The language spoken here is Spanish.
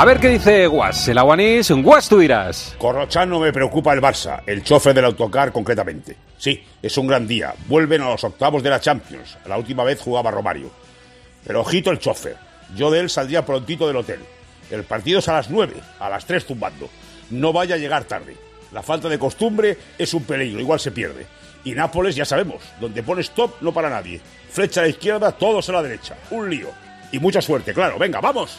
A ver qué dice Guas, el aguanís. Guas, tú dirás. Corrochán no me preocupa el Barça, el chofer del autocar concretamente. Sí, es un gran día. Vuelven a los octavos de la Champions. La última vez jugaba Romario. Pero ojito el chofer. Yo de él saldría prontito del hotel. El partido es a las nueve, a las tres tumbando. No vaya a llegar tarde. La falta de costumbre es un peligro, igual se pierde. Y Nápoles, ya sabemos, donde pone stop no para nadie. Flecha a la izquierda, todos a la derecha. Un lío. Y mucha suerte, claro. Venga, vamos.